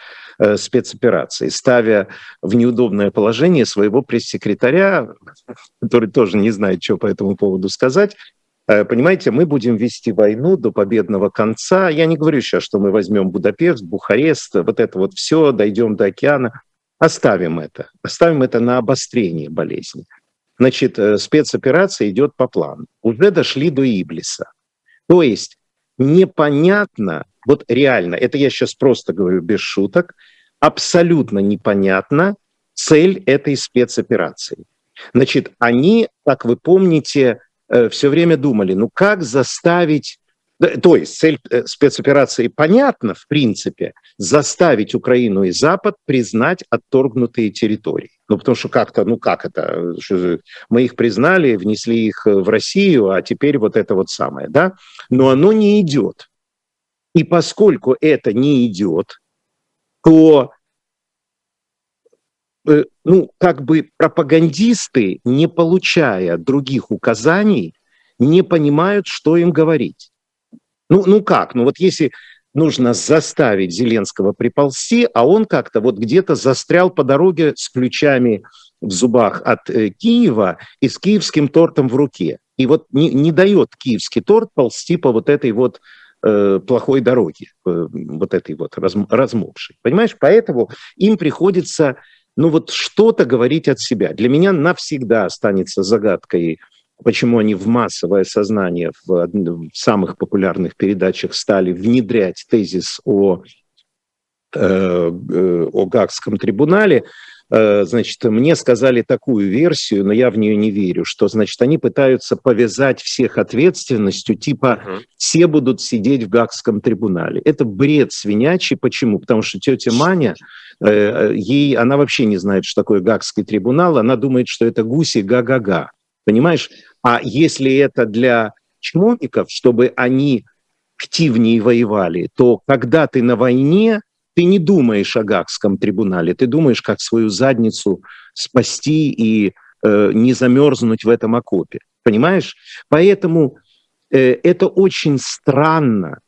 спецоперации, ставя в неудобное положение своего пресс-секретаря, который тоже не знает, что по этому поводу сказать, Понимаете, мы будем вести войну до победного конца. Я не говорю сейчас, что мы возьмем Будапешт, Бухарест, вот это вот все, дойдем до океана. Оставим это. Оставим это на обострение болезни. Значит, э, спецоперация идет по плану. Уже дошли до Иблиса. То есть непонятно, вот реально, это я сейчас просто говорю без шуток, абсолютно непонятно цель этой спецоперации. Значит, они, как вы помните, э, все время думали, ну как заставить то есть цель э, спецоперации понятна, в принципе, заставить Украину и Запад признать отторгнутые территории. Ну, потому что как-то, ну как это, мы их признали, внесли их в Россию, а теперь вот это вот самое, да? Но оно не идет. И поскольку это не идет, то э, ну, как бы пропагандисты, не получая других указаний, не понимают, что им говорить. Ну, ну как? Ну вот если нужно заставить Зеленского приползти, а он как-то вот где-то застрял по дороге с ключами в зубах от э, Киева и с киевским тортом в руке. И вот не, не дает киевский торт ползти по вот этой вот плохой дороге, э, вот этой вот раз, размокшей. Понимаешь? Поэтому им приходится ну вот что-то говорить от себя. Для меня навсегда останется загадкой почему они в массовое сознание в, самых популярных передачах стали внедрять тезис о, э, э, о Гагском трибунале, э, значит, мне сказали такую версию, но я в нее не верю, что, значит, они пытаются повязать всех ответственностью, типа uh-huh. все будут сидеть в Гагском трибунале. Это бред свинячий. Почему? Потому что тетя Маня, ей, она вообще не знает, что такое Гагский трибунал, она думает, что это гуси га-га-га. Понимаешь? А если это для чиновников, чтобы они активнее воевали, то когда ты на войне, ты не думаешь о Гагском трибунале, ты думаешь, как свою задницу спасти и э, не замерзнуть в этом окопе. Понимаешь? Поэтому э, это очень странно.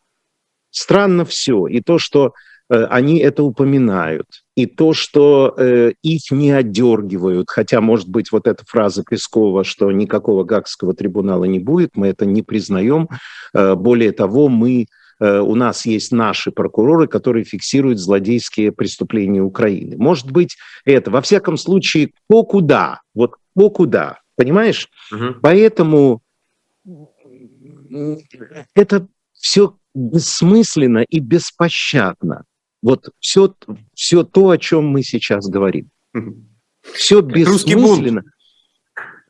Странно все. И то, что э, они это упоминают и то, что э, их не отдергивают, хотя, может быть, вот эта фраза Пескова, что никакого Гагского трибунала не будет, мы это не признаем. Э, более того, мы, у нас есть наши прокуроры, которые фиксируют злодейские преступления Украины. Может быть, это, во всяком случае, по куда, вот по куда, понимаешь? Угу. Поэтому это все бессмысленно и беспощадно. Вот все, все то, о чем мы сейчас говорим. Все бессмысленно.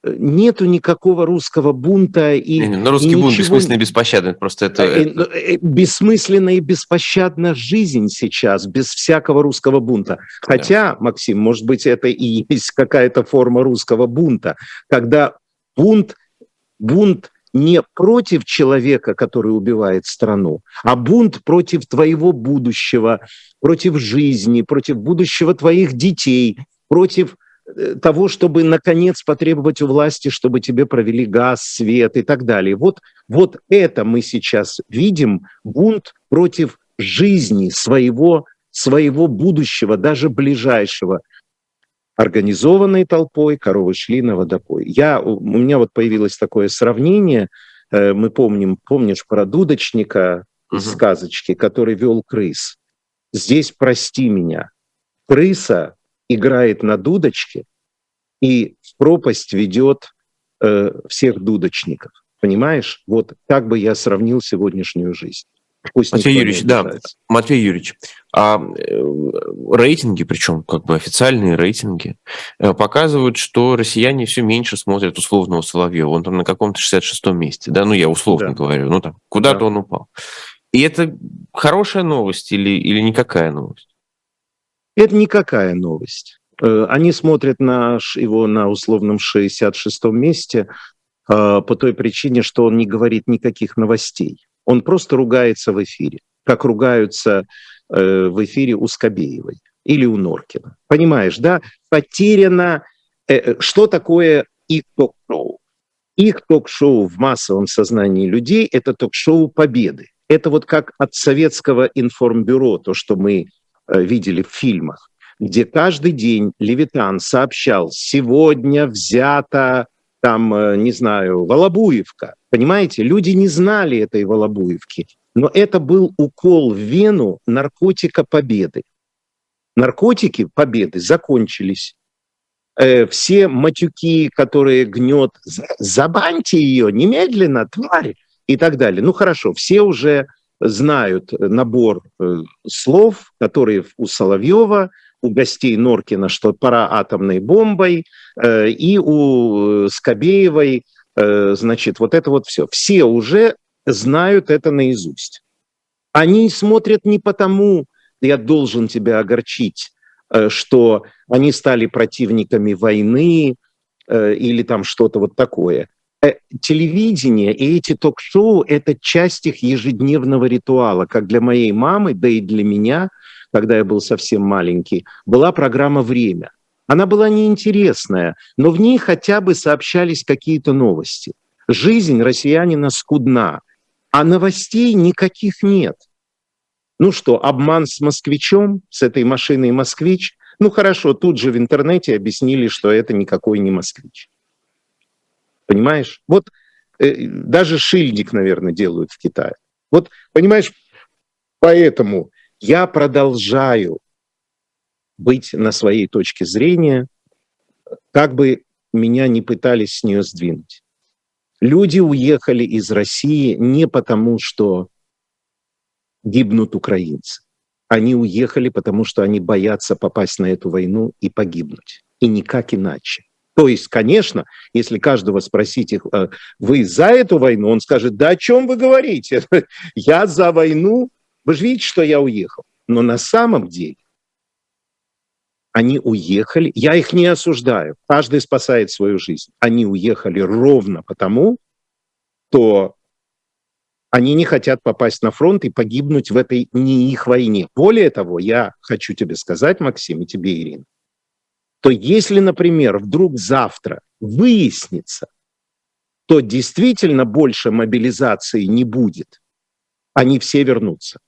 Нету никакого русского бунта и не, не, ну, русский ничего... бунт бессмысленно и беспощадно, просто это... Э, э, бессмысленно и беспощадна жизнь сейчас, без всякого русского бунта. Хотя, да. Максим, может быть, это и есть какая-то форма русского бунта, когда бунт, бунт не против человека, который убивает страну, а бунт против твоего будущего, против жизни, против будущего твоих детей, против того, чтобы, наконец, потребовать у власти, чтобы тебе провели газ, свет и так далее. Вот, вот это мы сейчас видим, бунт против жизни своего, своего будущего, даже ближайшего организованной толпой коровы шли на водопой. Я, у меня вот появилось такое сравнение, э, мы помним, помнишь про дудочника из угу. сказочки, который вел крыс. Здесь прости меня, крыса играет на дудочке и в пропасть ведет э, всех дудочников. Понимаешь? Вот так бы я сравнил сегодняшнюю жизнь. Пусть Матвей Юрьевич, да, Матвей Юрьевич, а э, рейтинги, причем как бы официальные рейтинги, э, показывают, что россияне все меньше смотрят условного Соловьева. Он там на каком-то 66-м месте, да, ну я условно да. говорю, ну там куда-то да. он упал. И это хорошая новость или, или никакая новость? Это никакая новость. Э, они смотрят на его на условном 66-м месте по той причине, что он не говорит никаких новостей. Он просто ругается в эфире, как ругаются э, в эфире у Скобеевой или у Норкина. Понимаешь, да? Потеряно... Э, э, что такое их ток-шоу? Их ток-шоу в массовом сознании людей – это ток-шоу победы. Это вот как от советского информбюро, то, что мы э, видели в фильмах, где каждый день Левитан сообщал, сегодня взято там, э, не знаю, Волобуевка. Понимаете, люди не знали этой Волобуевки, но это был укол в вену наркотика победы. Наркотики, победы закончились. Э, все матюки, которые гнет, забаньте ее немедленно, тварь, и так далее. Ну хорошо, все уже знают набор э, слов, которые у Соловьева, у гостей Норкина, что пора атомной бомбой, э, и у Скобеевой, значит, вот это вот все. Все уже знают это наизусть. Они смотрят не потому, я должен тебя огорчить, э, что они стали противниками войны э, или там что-то вот такое. Э, телевидение и эти ток-шоу – это часть их ежедневного ритуала, как для моей мамы, да и для меня, когда я был совсем маленький, была программа «Время». Она была неинтересная, но в ней хотя бы сообщались какие-то новости. Жизнь россиянина скудна, а новостей никаких нет – ну что, обман с москвичом, с этой машиной «Москвич»? Ну хорошо, тут же в интернете объяснили, что это никакой не «Москвич». Понимаешь? Вот э, даже шильдик, наверное, делают в Китае. Вот, понимаешь, поэтому я продолжаю быть на своей точке зрения, как бы меня не пытались с нее сдвинуть. Люди уехали из России не потому, что гибнут украинцы. Они уехали, потому что они боятся попасть на эту войну и погибнуть. И никак иначе. То есть, конечно, если каждого спросить, их, э, вы за эту войну, он скажет, да о чем вы говорите? Я за войну. Вы же видите, что я уехал. Но на самом деле они уехали, я их не осуждаю, каждый спасает свою жизнь. Они уехали ровно потому, что они не хотят попасть на фронт и погибнуть в этой не их войне. Более того, я хочу тебе сказать, Максим, и тебе, Ирина, то если, например, вдруг завтра выяснится, то действительно больше мобилизации не будет, они все вернутся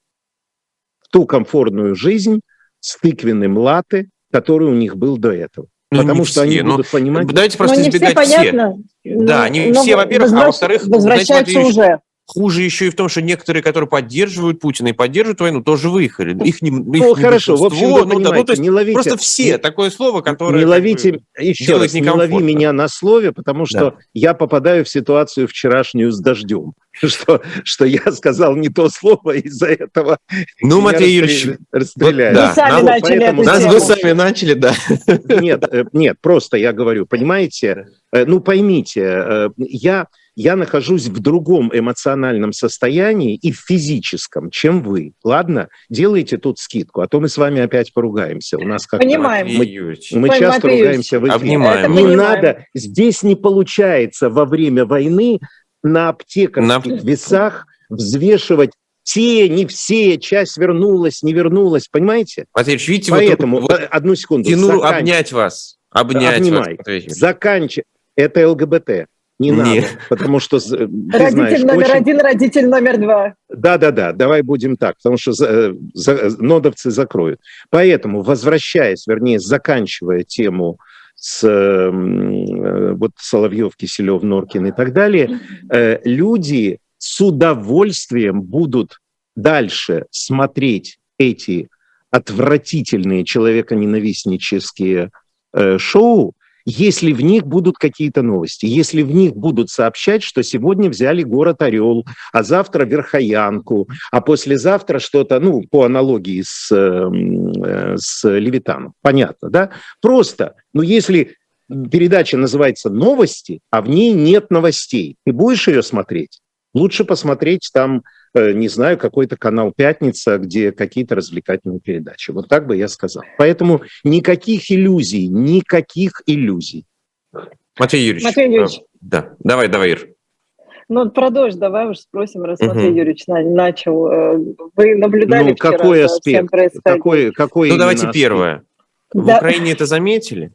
в ту комфортную жизнь с тыквенным латы, который у них был до этого. Ну, Потому что все, они будут понимать... Давайте просто но избегать все. Понятно, все. Да, не все, во-первых, возвращ... а во-вторых... Возвращаются знаете, уже. Хуже еще и в том, что некоторые, которые поддерживают Путина и поддерживают войну, тоже выехали. Их не, их ну, хорошо, в общем, вы ну, да, ну, то есть не ловите, просто все, не, такое слово, которое... Не ловите, еще раз, не лови меня на слове, потому что да. я попадаю в ситуацию вчерашнюю с дождем. Что, что я сказал не то слово, из-за этого Ну, Матвей Юрьевич, расстреляли. Да, вы сами нам, начали поэтому, Нас вы сами начали, да. Нет, э, нет, просто я говорю, понимаете, э, ну, поймите, э, я я нахожусь в другом эмоциональном состоянии и в физическом, чем вы. Ладно, делайте тут скидку, а то мы с вами опять поругаемся. У нас как Понимаем. Мы, мы часто Матвеевич. ругаемся в эфире. Обнимаем. Не понимаем. надо, здесь не получается во время войны на аптекарских на... весах взвешивать те, не все, часть вернулась, не вернулась, понимаете? Васильевич, видите, Поэтому, вот, одну секунду. Тяну заканч... обнять вас, обнять Обнимай. вас. Заканч... Это ЛГБТ. Не Нет. надо, потому что ты родитель знаешь, номер очень... один, родитель номер два. Да-да-да, давай будем так, потому что за, за, нодовцы закроют. Поэтому, возвращаясь, вернее, заканчивая тему с э, вот Соловьев, Киселев, Норкин и так далее, э, люди с удовольствием будут дальше смотреть эти отвратительные человеконенавистнические э, шоу, если в них будут какие-то новости, если в них будут сообщать, что сегодня взяли город Орел, а завтра Верхоянку, а послезавтра что-то, ну, по аналогии с, э, с Левитаном. Понятно, да? Просто, ну, если передача называется «Новости», а в ней нет новостей, ты будешь ее смотреть? Лучше посмотреть там Э, не знаю, какой-то канал «Пятница», где какие-то развлекательные передачи. Вот так бы я сказал. Поэтому никаких иллюзий, никаких иллюзий. Матвей Юрьевич. Матвей Юрьевич. А, да, давай, давай, Ир. Ну, продолжь, давай уж спросим, раз угу. Матвей Юрьевич начал. Э, вы наблюдали ну, вчера какой аспект? Какой, какой ну, давайте аспект? первое. В да. Украине это заметили?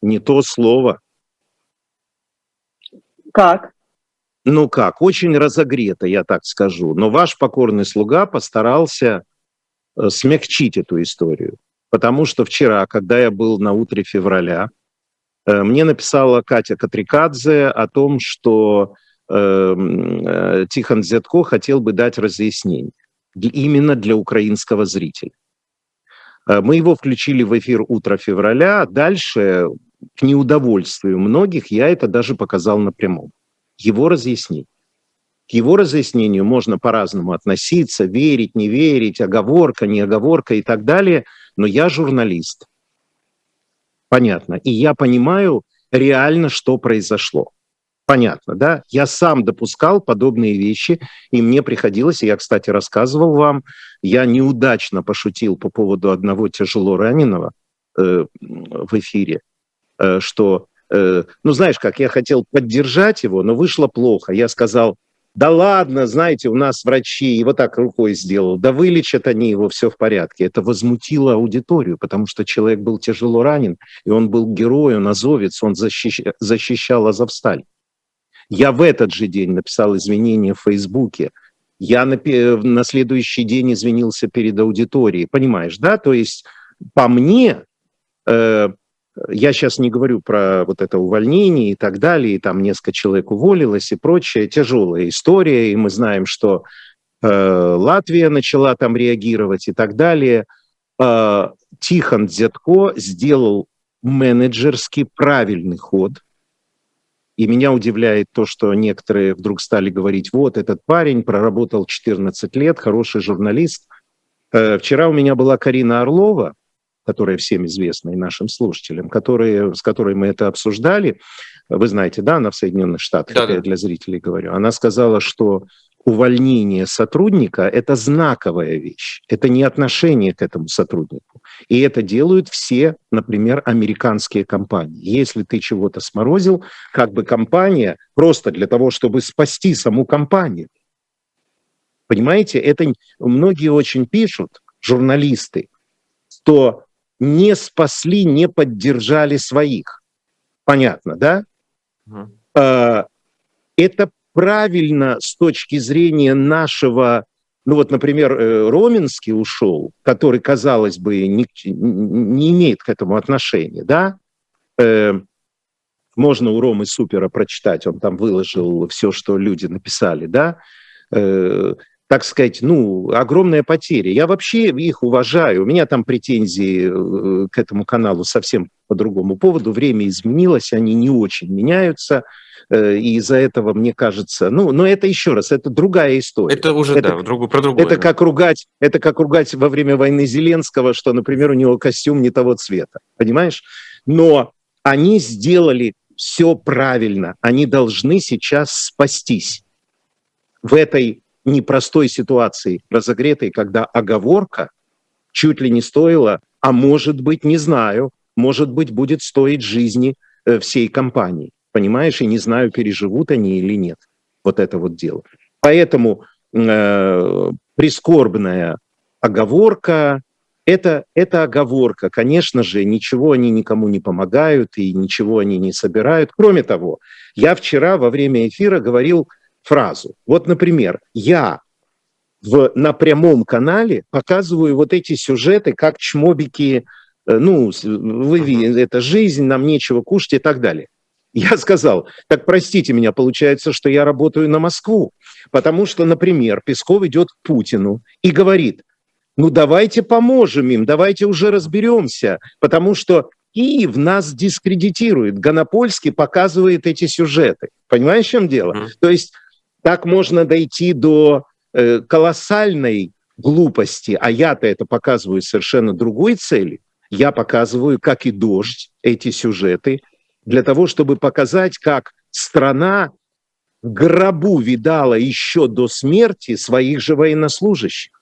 Не то слово. Как? Ну как, очень разогрето, я так скажу. Но ваш покорный слуга постарался э, смягчить эту историю. Потому что вчера, когда я был на утре февраля, э, мне написала Катя Катрикадзе о том, что э, Тихон Зятко хотел бы дать разъяснение именно для украинского зрителя. Мы его включили в эфир «Утро февраля», дальше, к неудовольствию многих, я это даже показал напрямую. Его разъяснить. К его разъяснению можно по-разному относиться, верить, не верить, оговорка, не оговорка и так далее, но я журналист. Понятно. И я понимаю реально, что произошло. Понятно, да? Я сам допускал подобные вещи, и мне приходилось, я, кстати, рассказывал вам, я неудачно пошутил по поводу одного тяжело раненого э, в эфире, э, что, э, ну, знаешь как, я хотел поддержать его, но вышло плохо. Я сказал, да ладно, знаете, у нас врачи, и вот так рукой сделал, да вылечат они его, все в порядке. Это возмутило аудиторию, потому что человек был тяжело ранен, и он был герой, он азовец, он защищ... защищал Азовсталь. Я в этот же день написал извинения в Фейсбуке, я на, на следующий день извинился перед аудиторией, понимаешь, да? То есть по мне, э, я сейчас не говорю про вот это увольнение и так далее, и там несколько человек уволилось и прочее. Тяжелая история, и мы знаем, что э, Латвия начала там реагировать и так далее. Э, Тихон Дзятко сделал менеджерский правильный ход. И меня удивляет то, что некоторые вдруг стали говорить, вот этот парень проработал 14 лет, хороший журналист. Э, вчера у меня была Карина Орлова, которая всем известна и нашим слушателям, которые, с которой мы это обсуждали, вы знаете, да, она в Соединенных Штатах, да, я для зрителей говорю, она сказала, что увольнение сотрудника – это знаковая вещь, это не отношение к этому сотруднику. И это делают все, например, американские компании. Если ты чего-то сморозил, как бы компания, просто для того, чтобы спасти саму компанию. Понимаете, это многие очень пишут, журналисты, что не спасли, не поддержали своих. Понятно, да? Угу. Это правильно с точки зрения нашего, ну вот, например, э, Роменский ушел, который, казалось бы, не, не имеет к этому отношения, да? Э, можно у Ромы Супера прочитать, он там выложил все, что люди написали, да? Так сказать, ну, огромная потеря. Я вообще их уважаю. У меня там претензии э, к этому каналу совсем по другому поводу. Время изменилось, они не очень меняются. Э, и из-за этого, мне кажется, ну, но это еще раз, это другая история. Это уже, это, да, друг, про другое. Это как, ругать, это как ругать во время войны Зеленского, что, например, у него костюм не того цвета. Понимаешь? Но они сделали все правильно. Они должны сейчас спастись в этой непростой ситуации разогретой, когда оговорка чуть ли не стоила, а может быть, не знаю, может быть, будет стоить жизни э, всей компании. Понимаешь, и не знаю, переживут они или нет. Вот это вот дело. Поэтому э, прискорбная оговорка, это, это оговорка. Конечно же, ничего они никому не помогают и ничего они не собирают. Кроме того, я вчера во время эфира говорил фразу. Вот, например, я в, на прямом канале показываю вот эти сюжеты, как чмобики, э, ну, вы, это жизнь, нам нечего кушать и так далее. Я сказал, так простите меня, получается, что я работаю на Москву, потому что, например, Песков идет к Путину и говорит, ну давайте поможем им, давайте уже разберемся, потому что Киев нас дискредитирует. Гонопольский показывает эти сюжеты. Понимаешь, в чем дело? Mm-hmm. То есть так можно дойти до э, колоссальной глупости, а я-то это показываю совершенно другой цели. Я показываю, как и дождь, эти сюжеты, для того, чтобы показать, как страна в гробу видала еще до смерти своих же военнослужащих.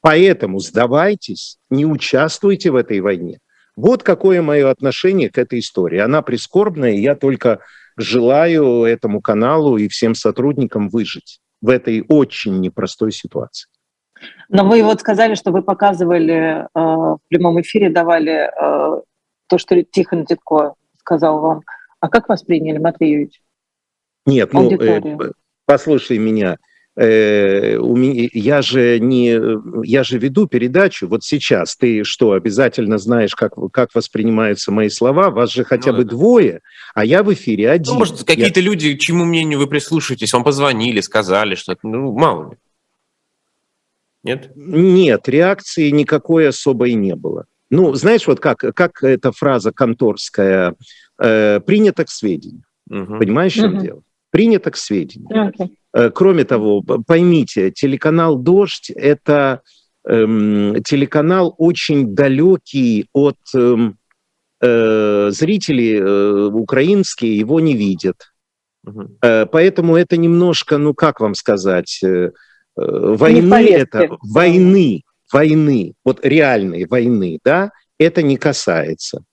Поэтому сдавайтесь, не участвуйте в этой войне. Вот какое мое отношение к этой истории. Она прискорбная, и я только желаю этому каналу и всем сотрудникам выжить в этой очень непростой ситуации. Но вы вот сказали, что вы показывали э, в прямом эфире, давали э, то, что Тихон Дедко сказал вам. А как восприняли, Матвей Юрьевич? Нет, ну, э, послушай меня. Э, у меня, я же не, я же веду передачу. Вот сейчас ты что, обязательно знаешь, как, как воспринимаются мои слова? Вас же хотя ну, бы да. двое, а я в эфире один. Ну, может, какие-то я... люди, чьему мнению вы прислушаетесь, вам позвонили, сказали что-то, ну, мало ли. Нет? Нет, реакции никакой особой не было. Ну, знаешь, вот как, как эта фраза конторская, э, принято к сведению. Угу. Понимаешь, в чем угу. дело? Принято к сведению. Okay. Э, кроме того, поймите, телеканал «Дождь» — это эм, телеканал очень далекий от эм, э, зрителей э, украинские, его не видят. Угу. Э, поэтому это немножко, ну как вам сказать, э, э войны это, войны, войны, вот реальной войны, да, это не касается.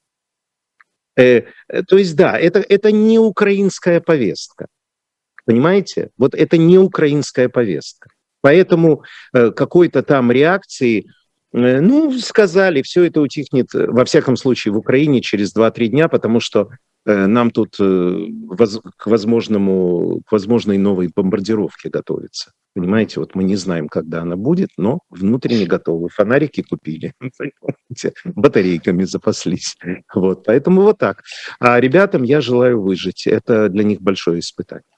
Э, то есть, да, это, это не украинская повестка. Понимаете? Вот это не украинская повестка. Поэтому э, какой-то там реакции, э, ну, сказали, все это утихнет, э, во всяком случае, в Украине через 2-3 дня, потому что нам тут к, возможному, к возможной новой бомбардировке готовится. Понимаете, вот мы не знаем, когда она будет, но внутренне готовы. Фонарики купили, батарейками запаслись. Вот, поэтому вот так. А ребятам я желаю выжить. Это для них большое испытание.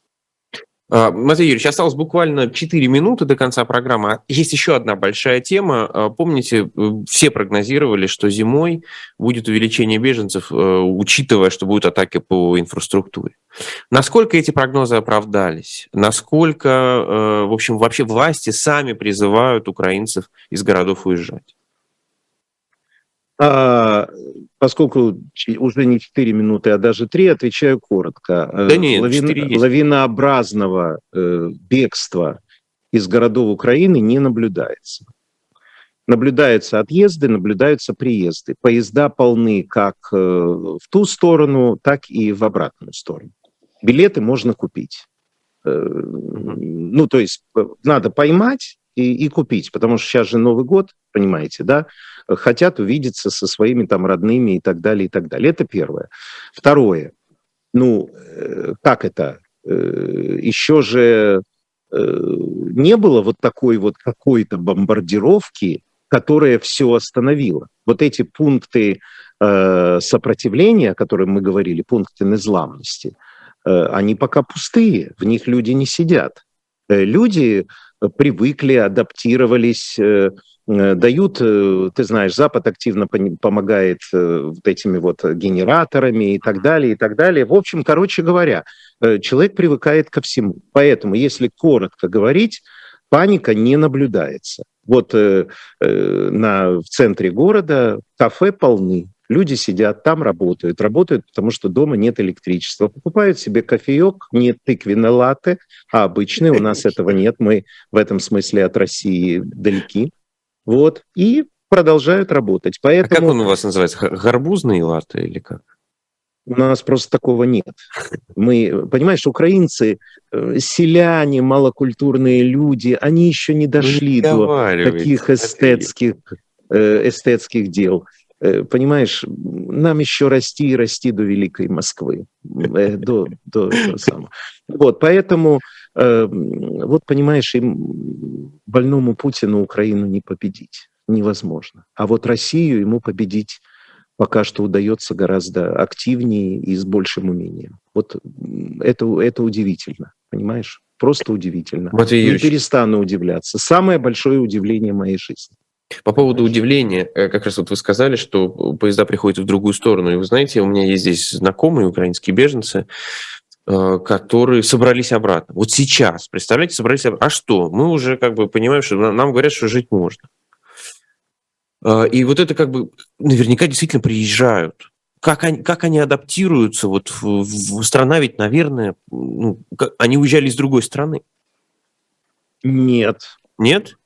А, Матвей Юрьевич, осталось буквально 4 минуты до конца программы. Есть еще одна большая тема. А, помните, э, все прогнозировали, что зимой будет увеличение беженцев, э, учитывая, что будут атаки по инфраструктуре. Насколько эти прогнозы оправдались? Насколько, э, в общем, вообще власти сами призывают украинцев из городов уезжать? А, поскольку уже не 4 минуты, а даже 3, отвечаю коротко. Да э, нет, Лавин, лавинообразного э, бегства из городов Украины не наблюдается. Наблюдаются отъезды, наблюдаются приезды. Поезда полны как э, в ту сторону, так и в обратную сторону. Билеты можно купить. Ну, то есть надо поймать и, и купить, потому что сейчас же Новый год, понимаете, да? хотят увидеться со своими там родными и так далее, и так далее. Это первое. Второе. Ну, э, как это? Э, Еще же э, не было вот такой вот какой-то бомбардировки, которая все остановила. Вот эти пункты сопротивления, о которых мы говорили, пункты незламности, они пока пустые, в них люди не сидят. Люди привыкли, адаптировались, Э, дают, э, ты знаешь, Запад активно помогает э, вот этими вот генераторами и так далее, и так далее. В общем, короче говоря, человек привыкает ко всему. Поэтому, если коротко говорить, паника не наблюдается. Вот э, э, на, в центре города кафе полны, люди сидят там, работают. Работают, потому что дома нет электричества. Покупают себе кофеек, не тыквенный латте, а обычный. У нас этого нет. Мы в этом смысле от России далеки. Вот, и продолжают работать. Поэтому... А как он у вас называется? Горбузный латте или как? У нас просто такого нет. Мы, понимаешь, украинцы, э, селяне, малокультурные люди, они еще не дошли ну, не до таких эстетских, э, эстетских дел. Э, понимаешь, нам еще расти и расти до Великой Москвы. До, до, до самого. Вот, поэтому Эм, вот понимаешь, им больному Путину Украину не победить невозможно. А вот Россию ему победить пока что удается гораздо активнее и с большим умением. Вот это, это удивительно, понимаешь? Просто удивительно. Юрьевич. Не перестану удивляться. Самое большое удивление моей жизни. По поводу удивления, э, как раз вот вы сказали, что поезда приходят в другую сторону. И вы знаете, у меня есть здесь знакомые украинские беженцы, Э, которые собрались обратно. Вот сейчас, представляете, собрались обратно. А что? Мы уже как бы понимаем, что нам говорят, что жить можно. Э, и вот это как бы наверняка действительно приезжают. Как они, как они адаптируются? Вот в, в страна ведь, наверное, ну, они уезжали из другой страны. Нет. Нет?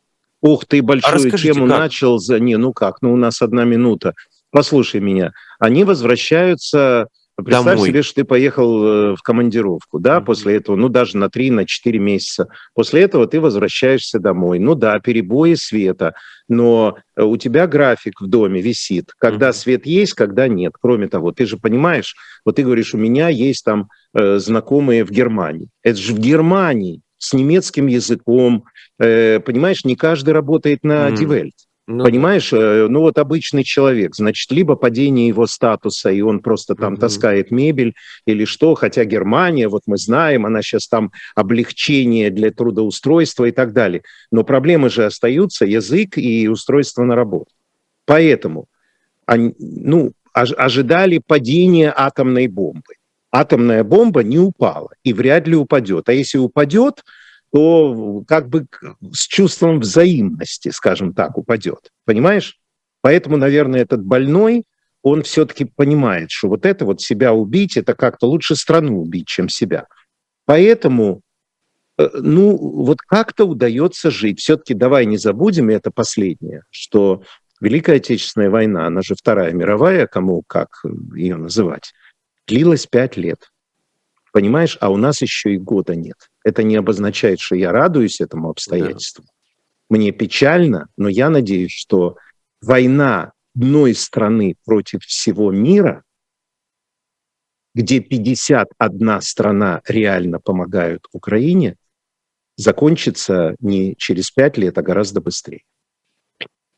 Ух ты, большую а тему как? начал за... Не, ну как, ну у нас одна минута. Послушай меня. Они возвращаются Представь Домой. себе, что ты поехал э, в командировку, да, mm-hmm. после этого, ну, даже на 3, на 4 месяца. После этого ты возвращаешься домой. Ну да, перебои света, но э, у тебя график в доме висит, когда mm-hmm. свет есть, когда нет. Кроме того, ты же понимаешь, вот ты говоришь, у меня есть там э, знакомые в Германии. Это же в Германии с немецким языком, э, понимаешь, не каждый работает на. Die Ну, Понимаешь, э, ну вот обычный человек, значит, либо падение его статуса, и он просто там угу. таскает мебель или что, хотя Германия, вот мы знаем, она сейчас там облегчение для трудоустройства и так далее. Но проблемы же остаются, язык и устройство на работу. Поэтому они, ну, ожидали падения атомной бомбы. Атомная бомба не упала и вряд ли упадет. А если упадет, то как бы с чувством взаимности, скажем так, упадет. Понимаешь? Поэтому, наверное, этот больной, он все-таки понимает, что вот это вот себя убить, это как-то лучше страну убить, чем себя. Поэтому, э, ну, вот как-то удается жить. Все-таки давай не забудем, и это последнее, что Великая Отечественная война, она же Вторая мировая, кому как ее называть, длилась пять лет. Понимаешь, а у нас еще и года нет. Это не обозначает, что я радуюсь этому обстоятельству. Да. Мне печально, но я надеюсь, что война одной страны против всего мира, где 51 страна реально помогают Украине, закончится не через пять лет, а гораздо быстрее.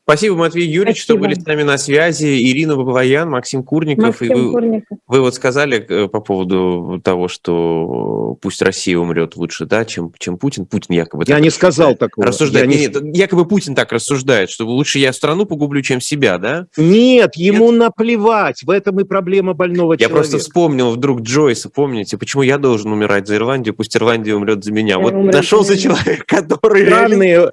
Спасибо, Матвей Юрьевич, Спасибо. что были с нами на связи. Ирина Бабаян, Максим Курников. Максим и вы, Курников. вы вот сказали э, по поводу того, что пусть Россия умрет лучше, да, чем, чем Путин. Путин якобы... Я не сказал такого. Рассуждает. Я нет, не... нет, якобы Путин так рассуждает, что лучше я страну погублю, чем себя, да? Нет, ему нет? наплевать. В этом и проблема больного я человека. Я просто вспомнил вдруг Джойса, помните, почему я должен умирать за Ирландию, пусть Ирландия умрет за меня. Я вот нашелся человек, который... Странные...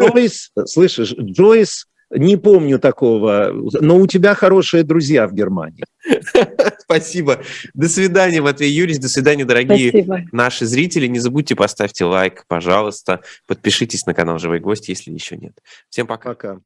Джойс, слышишь, Джойс не помню такого, но у тебя хорошие друзья в Германии. Спасибо. До свидания, Матвей Юрьевич. До свидания, дорогие Спасибо. наши зрители. Не забудьте поставьте лайк, пожалуйста. Подпишитесь на канал «Живой гость», если еще нет. Всем пока. Пока.